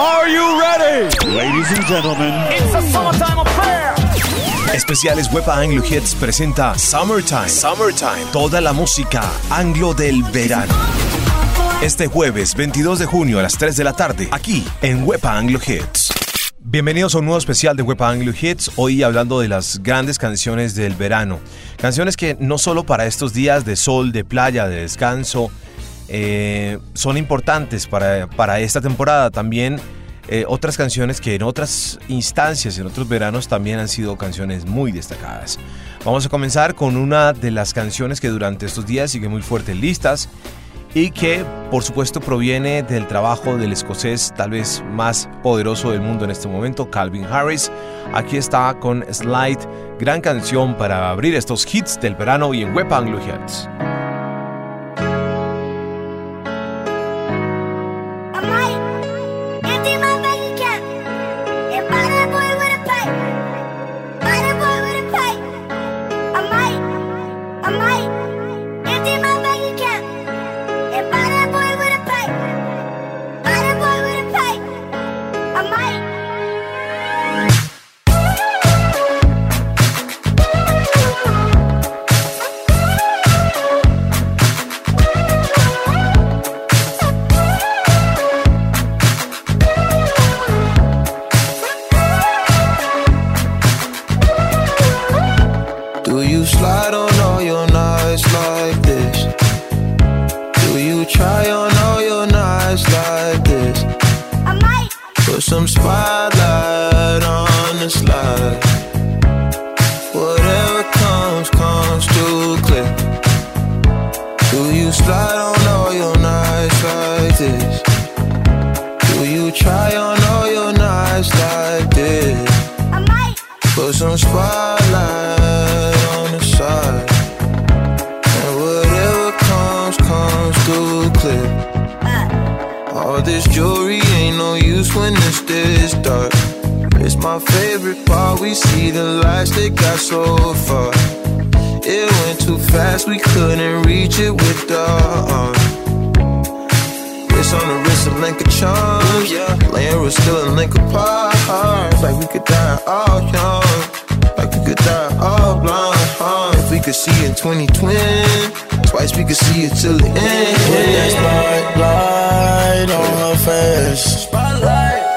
Are you ready? Ladies and gentlemen. It's a summertime affair. Especiales Wepa Anglo Hits presenta Summertime. Summertime. Toda la música anglo del verano. Este jueves 22 de junio a las 3 de la tarde, aquí en Wepa Anglo Hits. Bienvenidos a un nuevo especial de Wepa Anglo Hits, hoy hablando de las grandes canciones del verano. Canciones que no solo para estos días de sol, de playa, de descanso, eh, son importantes para, para, esta temporada. También eh, otras canciones que en otras instancias, en otros veranos, también han sido canciones muy destacadas. Vamos a comenzar con una de las canciones que durante estos días sigue muy fuerte en listas y que por supuesto proviene del trabajo del escocés tal vez más poderoso del mundo en este momento, Calvin Harris. Aquí está con Slide, gran canción para abrir estos hits del verano y en Web Anglo espaço. my favorite part. We see the lights that got so far. It went too fast, we couldn't reach it with the uh, arm. Wrist on the wrist a Link of Charms. Yeah. Laying was still a Link apart. Like we could die all young. Like we could die all blind. Huh? If we could see in 2020, twice we could see it till the end. Put that spotlight on her face. Spotlight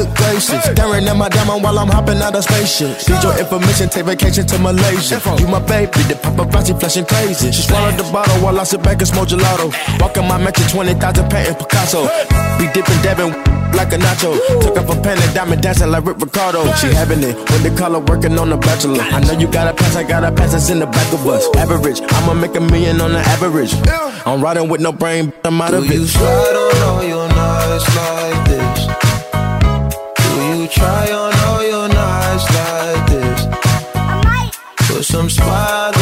Good gracious, staring at my diamond while I'm hopping out of spaceship. Need your information, take vacation to Malaysia. You my baby, the paparazzi flashing crazy. She swallowed the bottle while I sit back and smoke gelato. Walking my mansion, 20,000 patent Picasso. Be dipping, dabbing like a nacho. Took up a pen and diamond dancing like Rick Ricardo. She having it with the color working on the bachelor. I know you got a pass, I got a pass that's in the back of us. Average, I'ma make a million on the average. I'm riding with no brain, I'm out of it. You slide on all your nights like this. Do you try on all your nights like this? Put some spotlight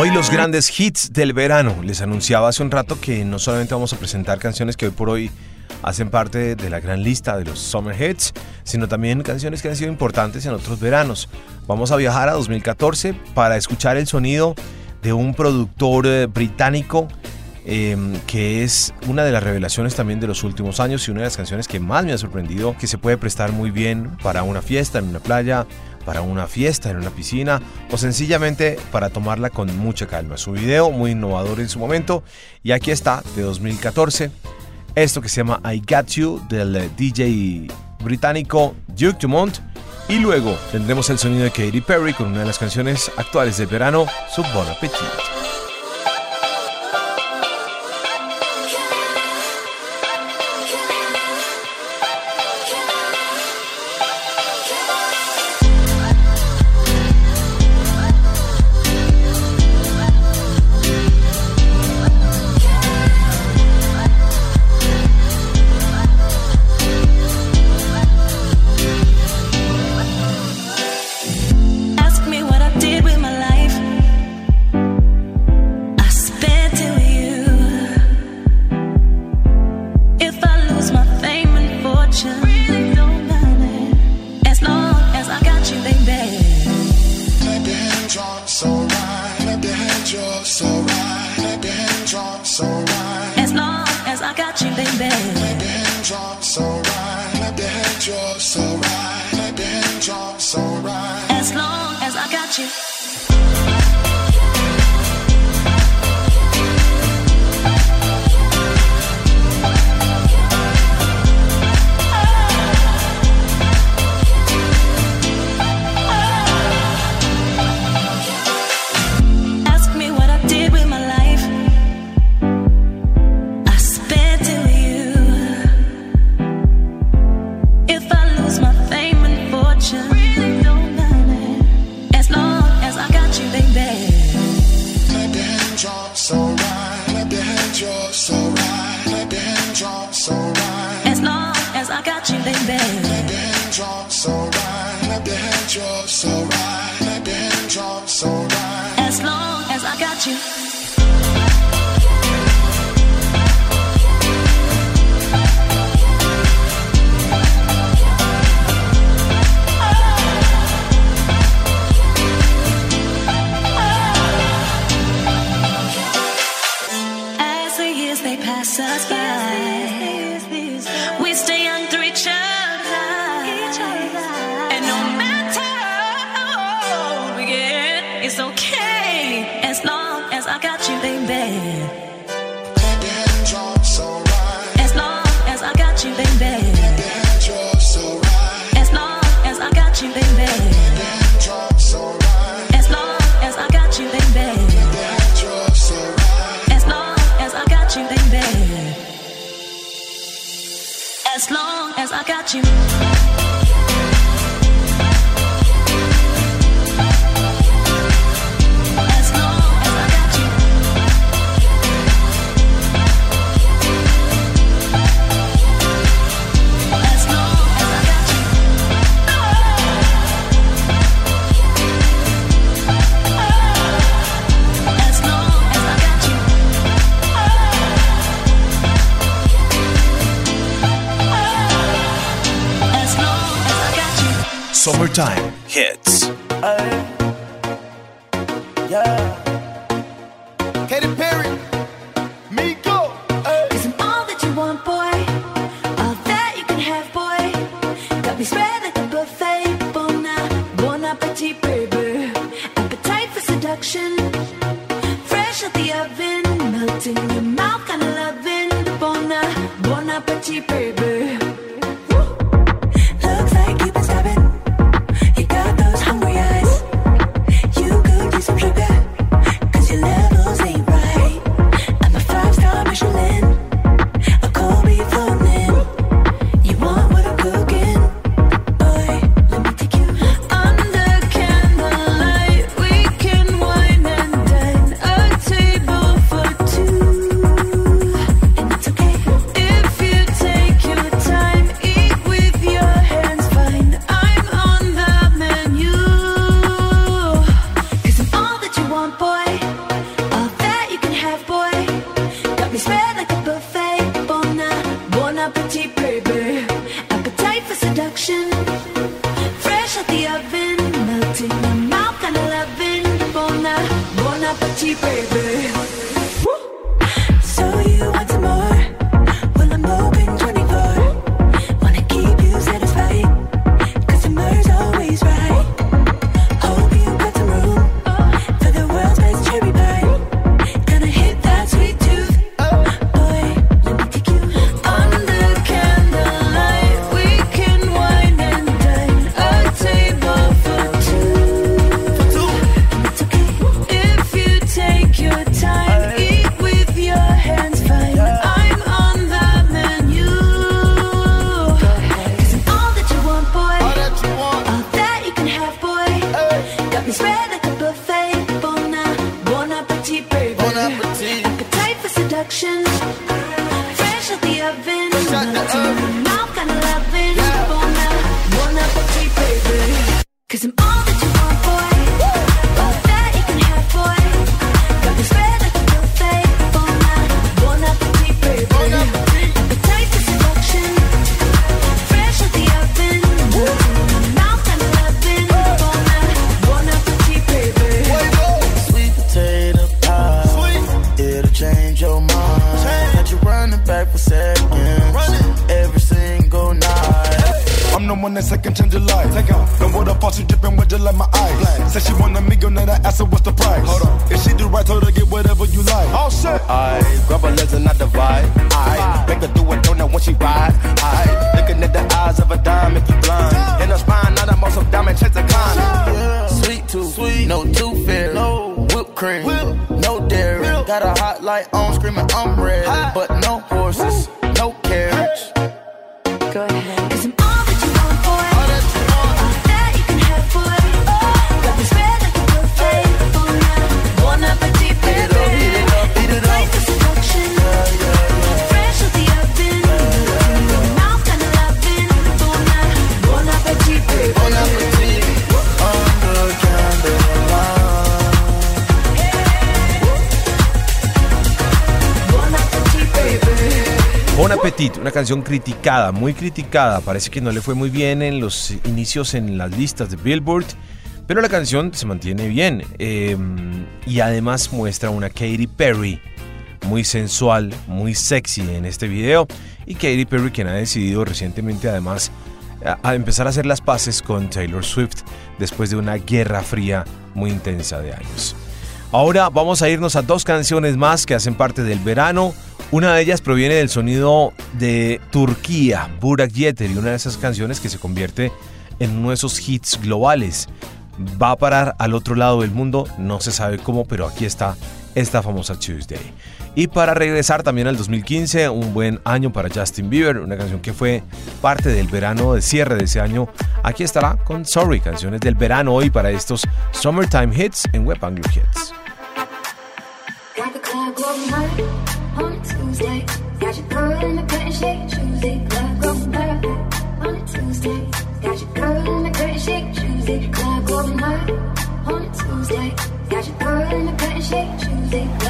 Hoy los grandes hits del verano. Les anunciaba hace un rato que no solamente vamos a presentar canciones que hoy por hoy hacen parte de la gran lista de los Summer Hits, sino también canciones que han sido importantes en otros veranos. Vamos a viajar a 2014 para escuchar el sonido de un productor eh, británico eh, que es una de las revelaciones también de los últimos años y una de las canciones que más me ha sorprendido, que se puede prestar muy bien para una fiesta en una playa, para una fiesta en una piscina o sencillamente para tomarla con mucha calma. Es un video muy innovador en su momento y aquí está de 2014 esto que se llama I Got You del eh, DJ británico Duke Dumont y luego tendremos el sonido de Katy Perry con una de las canciones actuales del verano, Sub Bon Appetit. as long as I got you. time. Second change your life. Take out. The water faucet dripping with just like my eyes. Said she want a meal, then I asked her what's the price. Hold on. If she do right, told her get whatever you like. All set. I grab her legs and I divide. I make her do a donut when she ride. I looking at the eyes of a dime, make you blind. In her spine, not a muscle diamond, chase a climb. Sweet tooth, sweet, no tooth fairy, no whipped cream, no dairy. Got a hot light on, screaming I'm ready, but no horses, no Una canción criticada, muy criticada. Parece que no le fue muy bien en los inicios en las listas de Billboard, pero la canción se mantiene bien. eh, y además muestra una Katy Perry muy sensual, muy sexy en este video. Y Katy Perry, quien ha decidido recientemente además a empezar a hacer las paces con Taylor Swift después de una guerra fría muy intensa de años. Ahora vamos a irnos a dos canciones más que hacen parte del verano. Una de ellas proviene del sonido de Turquía, Burak Yeter, y una de esas canciones que se convierte en uno de esos hits globales. Va a parar al otro lado del mundo, no se sabe cómo, pero aquí está esta famosa Tuesday. Y para regresar también al 2015, un buen año para Justin Bieber, una canción que fue parte del verano de cierre de ese año. Aquí estará con Sorry, canciones del verano hoy para estos Summertime Hits en Web Hits. Shake Tuesday. Club going hard on a Tuesday. Got your girl in the curtain shake Tuesday. Club going hard on a Tuesday. Got your girl in the curtain shake Tuesday. Club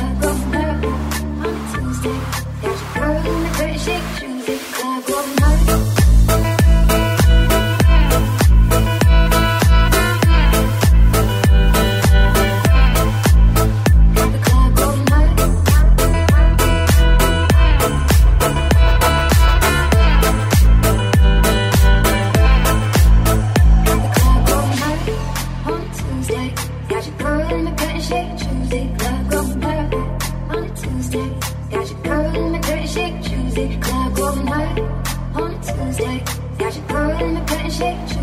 shake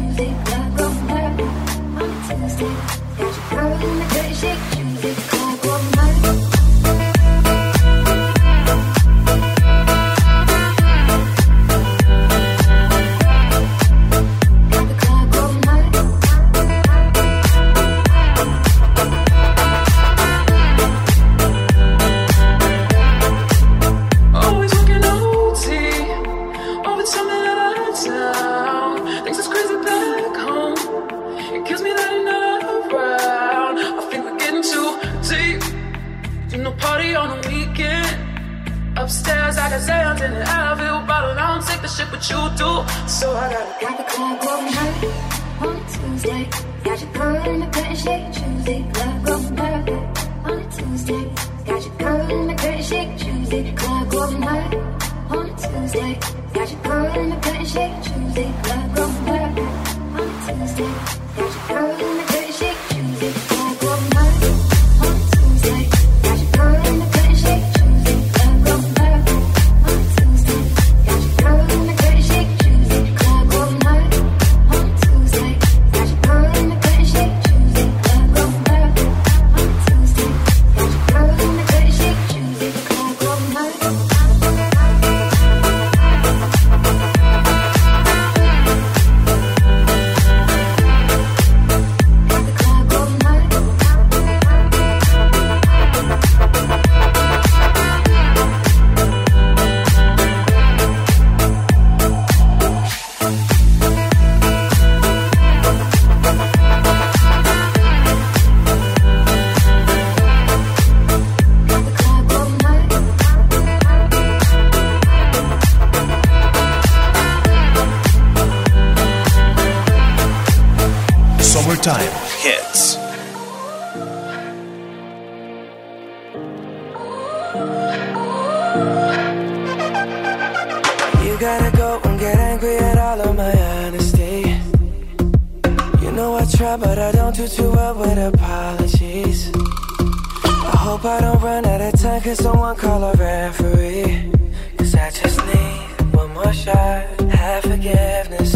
call a referee. Cause I just need one more shot, have forgiveness.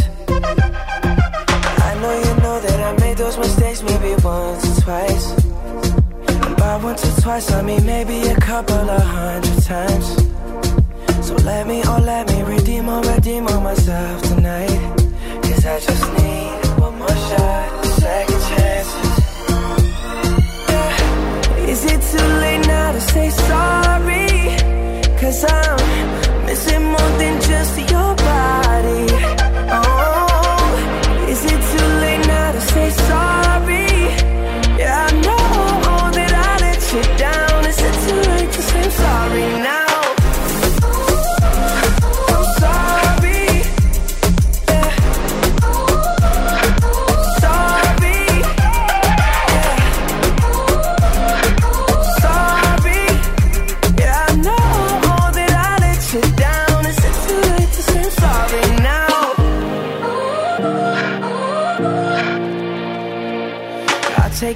I know you know that I made those mistakes maybe once or twice. And by once or twice, I mean maybe a couple of hundred times.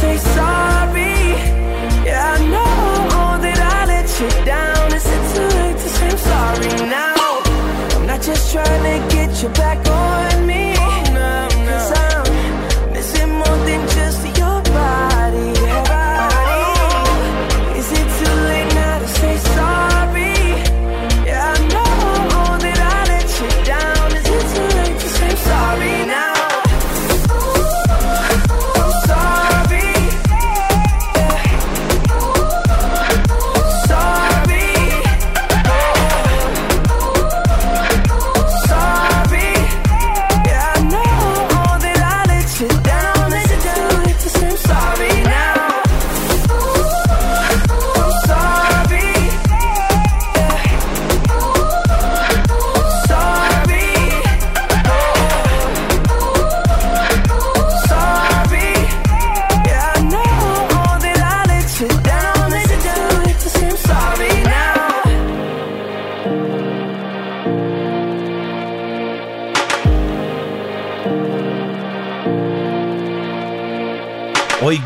say sorry? Yeah, I know that I let you down. Is it too late to say I'm sorry now? I'm not just trying to get you back on me. Cause I'm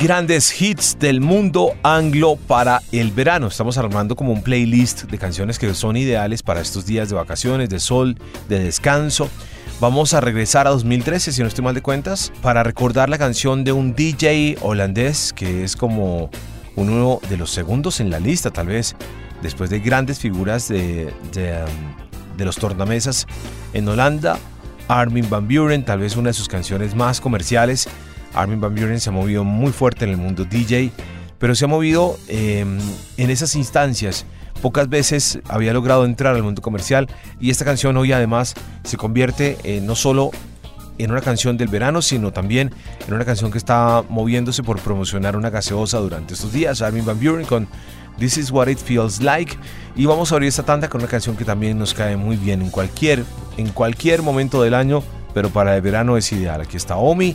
grandes hits del mundo anglo para el verano. Estamos armando como un playlist de canciones que son ideales para estos días de vacaciones, de sol, de descanso. Vamos a regresar a 2013, si no estoy mal de cuentas, para recordar la canción de un DJ holandés que es como uno de los segundos en la lista, tal vez, después de grandes figuras de, de, um, de los tornamesas en Holanda. Armin Van Buren, tal vez una de sus canciones más comerciales. Armin Van Buren se ha movido muy fuerte en el mundo DJ, pero se ha movido eh, en esas instancias. Pocas veces había logrado entrar al mundo comercial y esta canción hoy además se convierte eh, no solo en una canción del verano, sino también en una canción que está moviéndose por promocionar una gaseosa durante estos días. Armin Van Buren con This is what it feels like. Y vamos a abrir esta tanda con una canción que también nos cae muy bien en cualquier, en cualquier momento del año, pero para el verano es ideal. Aquí está Omi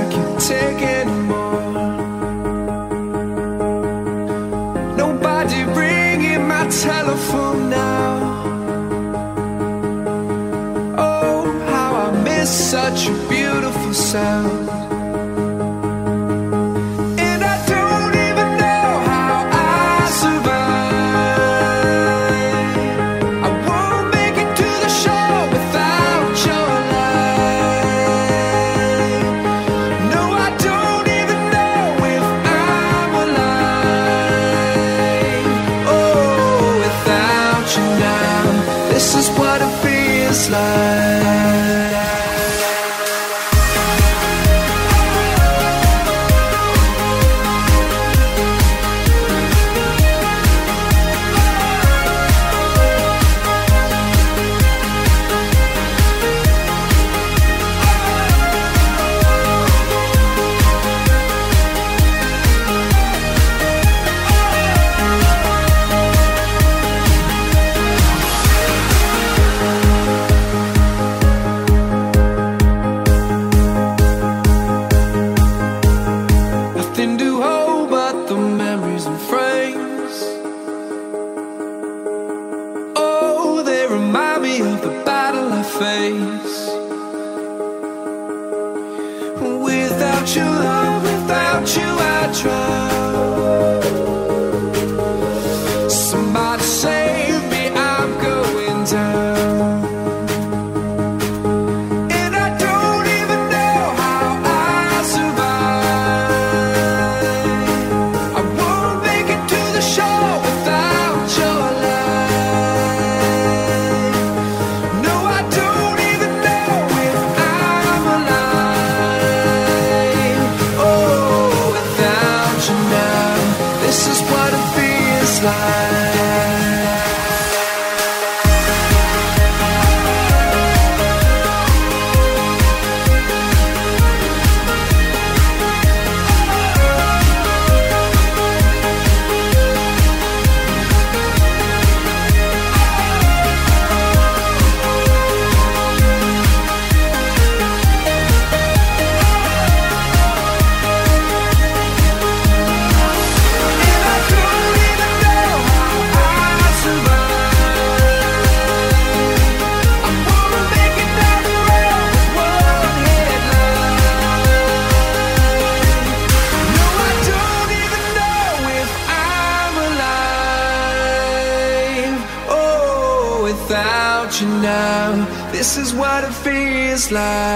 I can't take anymore. Nobody ringing my telephone now. Oh, how I miss such a beautiful sound.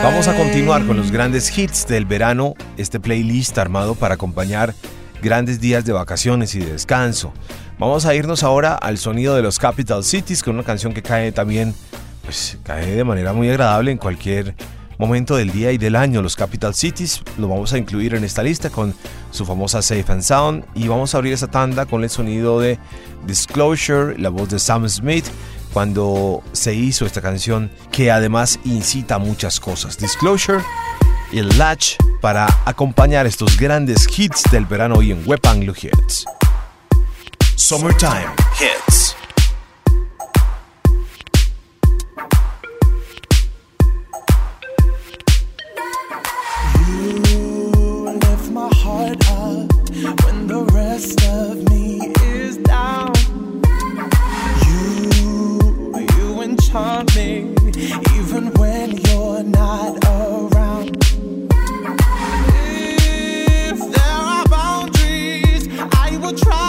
Vamos a continuar con los grandes hits del verano, este playlist armado para acompañar grandes días de vacaciones y de descanso. Vamos a irnos ahora al sonido de los Capital Cities con una canción que cae también, pues cae de manera muy agradable en cualquier momento del día y del año. Los Capital Cities lo vamos a incluir en esta lista con su famosa Safe and Sound y vamos a abrir esa tanda con el sonido de Disclosure, la voz de Sam Smith cuando se hizo esta canción que además incita muchas cosas. Disclosure y el Latch para acompañar estos grandes hits del verano hoy en Web Anglo Hits. Summertime Hits. You me even when you're not around. If there are boundaries, I will try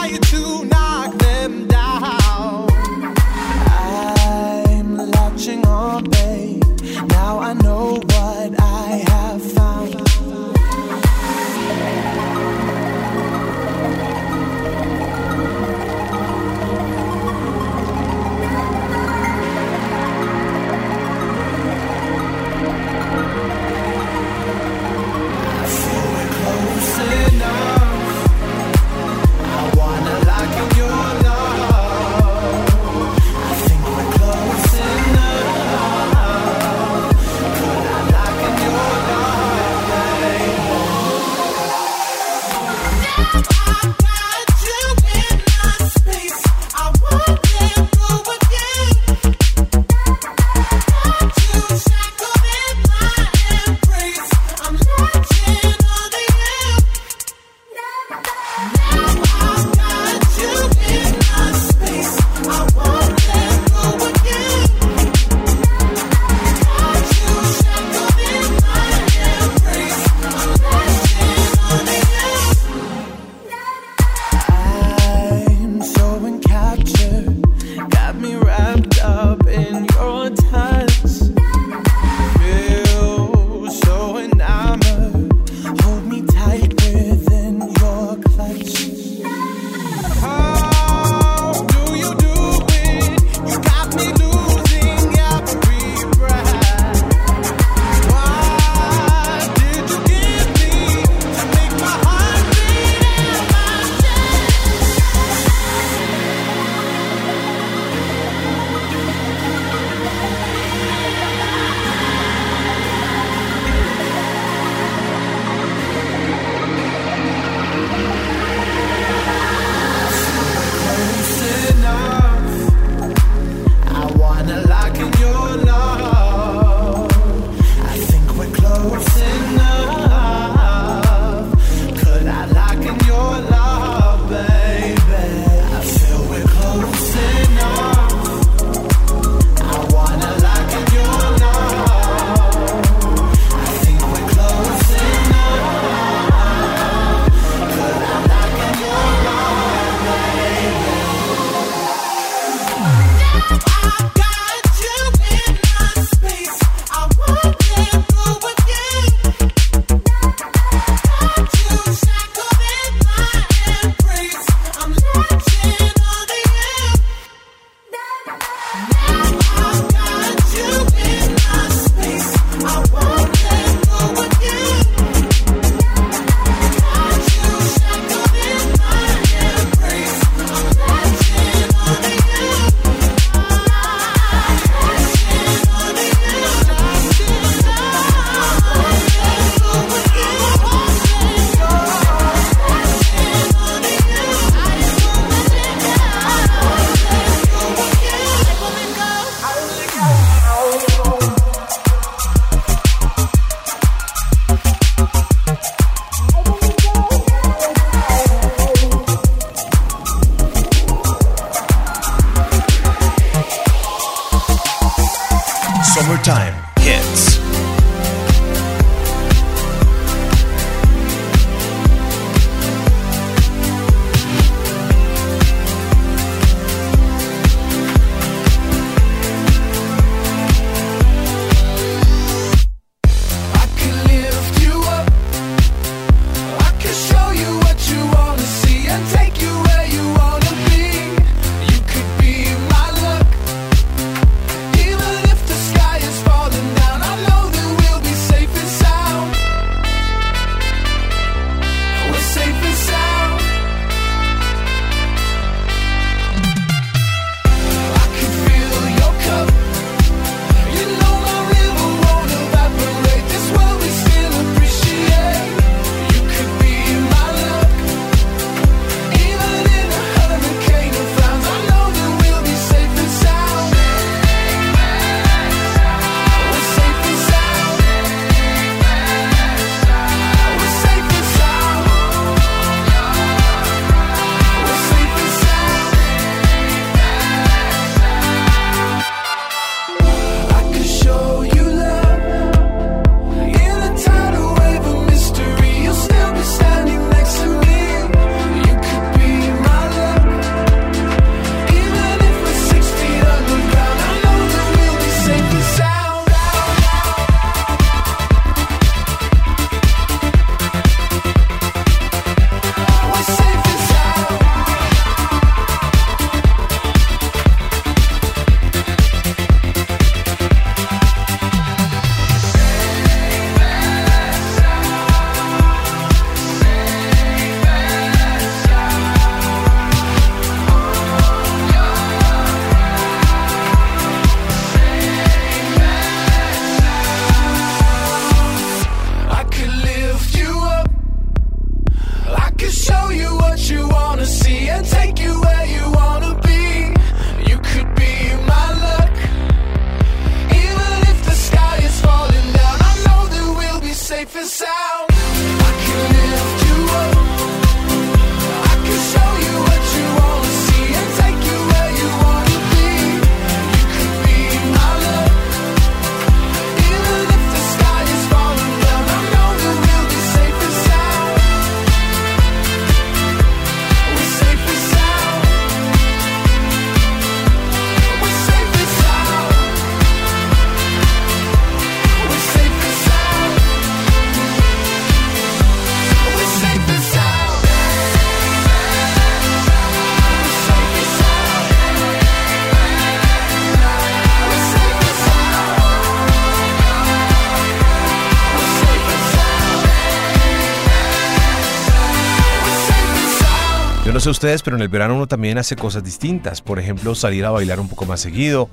ustedes, pero en el verano uno también hace cosas distintas. Por ejemplo, salir a bailar un poco más seguido,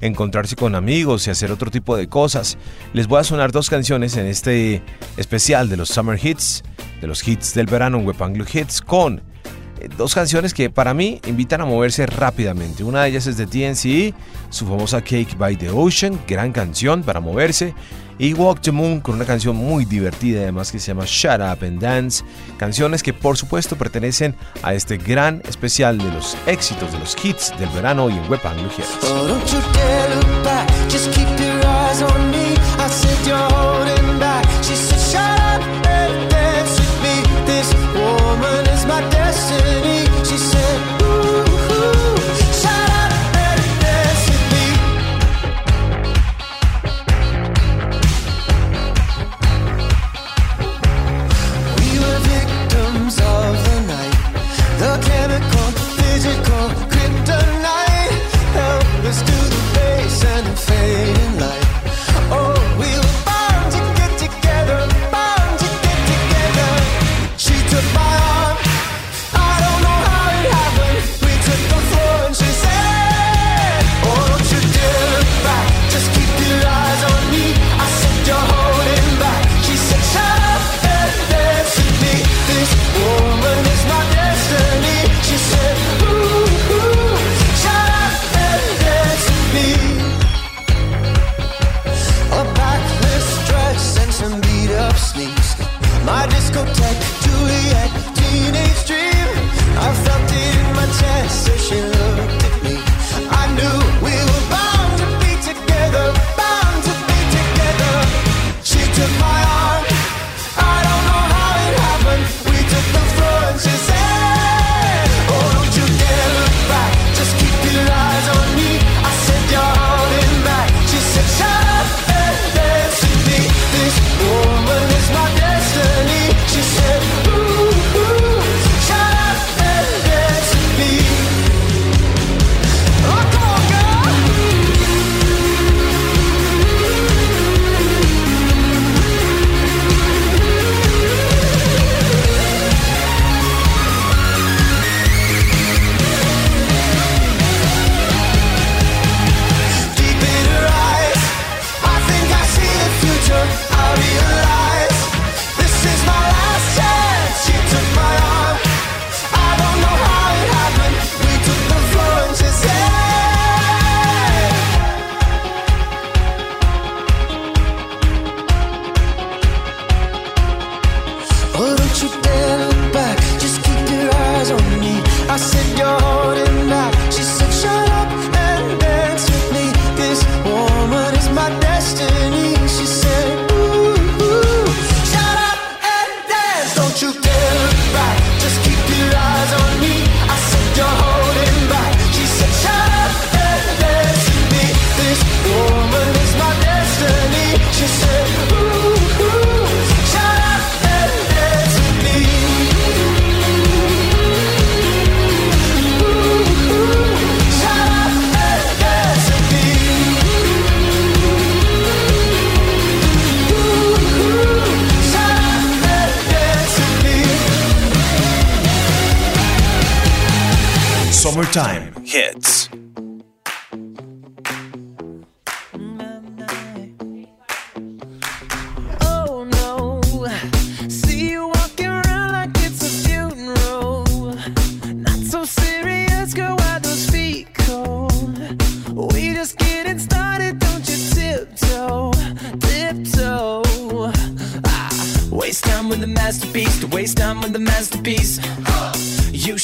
encontrarse con amigos y hacer otro tipo de cosas. Les voy a sonar dos canciones en este especial de los Summer Hits, de los hits del verano, Web Hits, con eh, dos canciones que para mí invitan a moverse rápidamente. Una de ellas es de TNC, su famosa Cake by the Ocean, gran canción para moverse y Walk the Moon con una canción muy divertida además que se llama Shut Up and Dance, canciones que por supuesto pertenecen a este gran especial de los éxitos de los hits del verano y en Web Anglo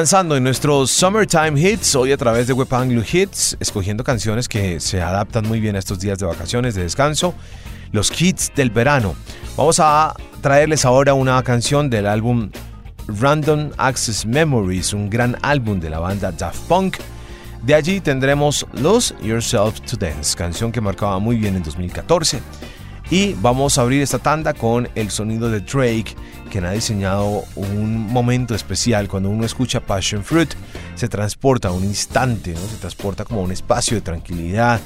Avanzando en nuestros Summertime Hits, hoy a través de Web Anglo Hits, escogiendo canciones que se adaptan muy bien a estos días de vacaciones, de descanso, los hits del verano. Vamos a traerles ahora una canción del álbum Random Access Memories, un gran álbum de la banda Daft Punk. De allí tendremos Lose Yourself to Dance, canción que marcaba muy bien en 2014. Y vamos a abrir esta tanda con el sonido de Drake, quien ha diseñado un momento especial. Cuando uno escucha Passion Fruit, se transporta un instante, se transporta como un espacio de tranquilidad,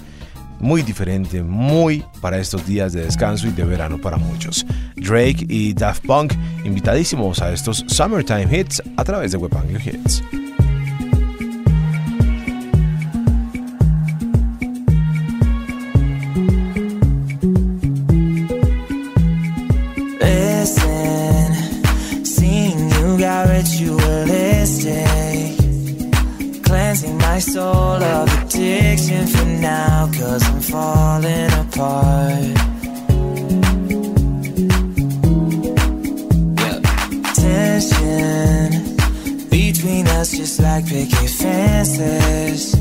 muy diferente, muy para estos días de descanso y de verano para muchos. Drake y Daft Punk invitadísimos a estos Summertime Hits a través de Web Anglo Hits. Like picket fences.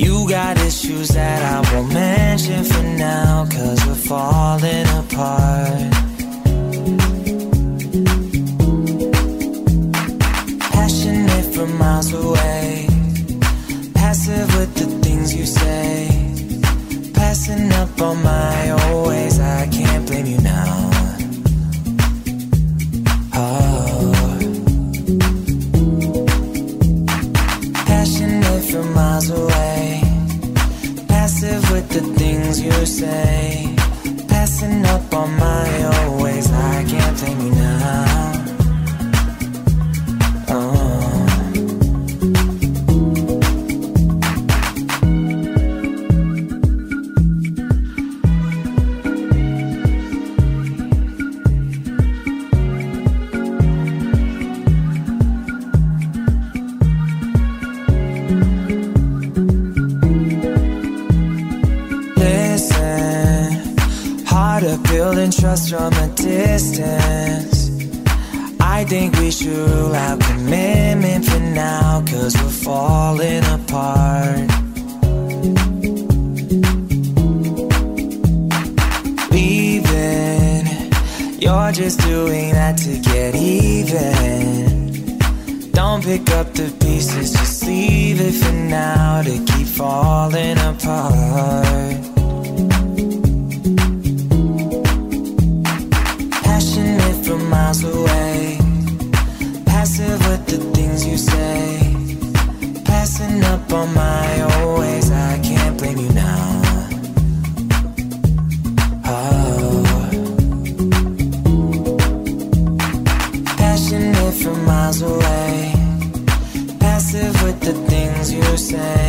You got issues that I won't mention for now, cause we're falling apart. Passionate from miles away, passive with the things you say. Passing up on my old ways, I can't blame you now. things you say, passing up on my always. I can't think. say.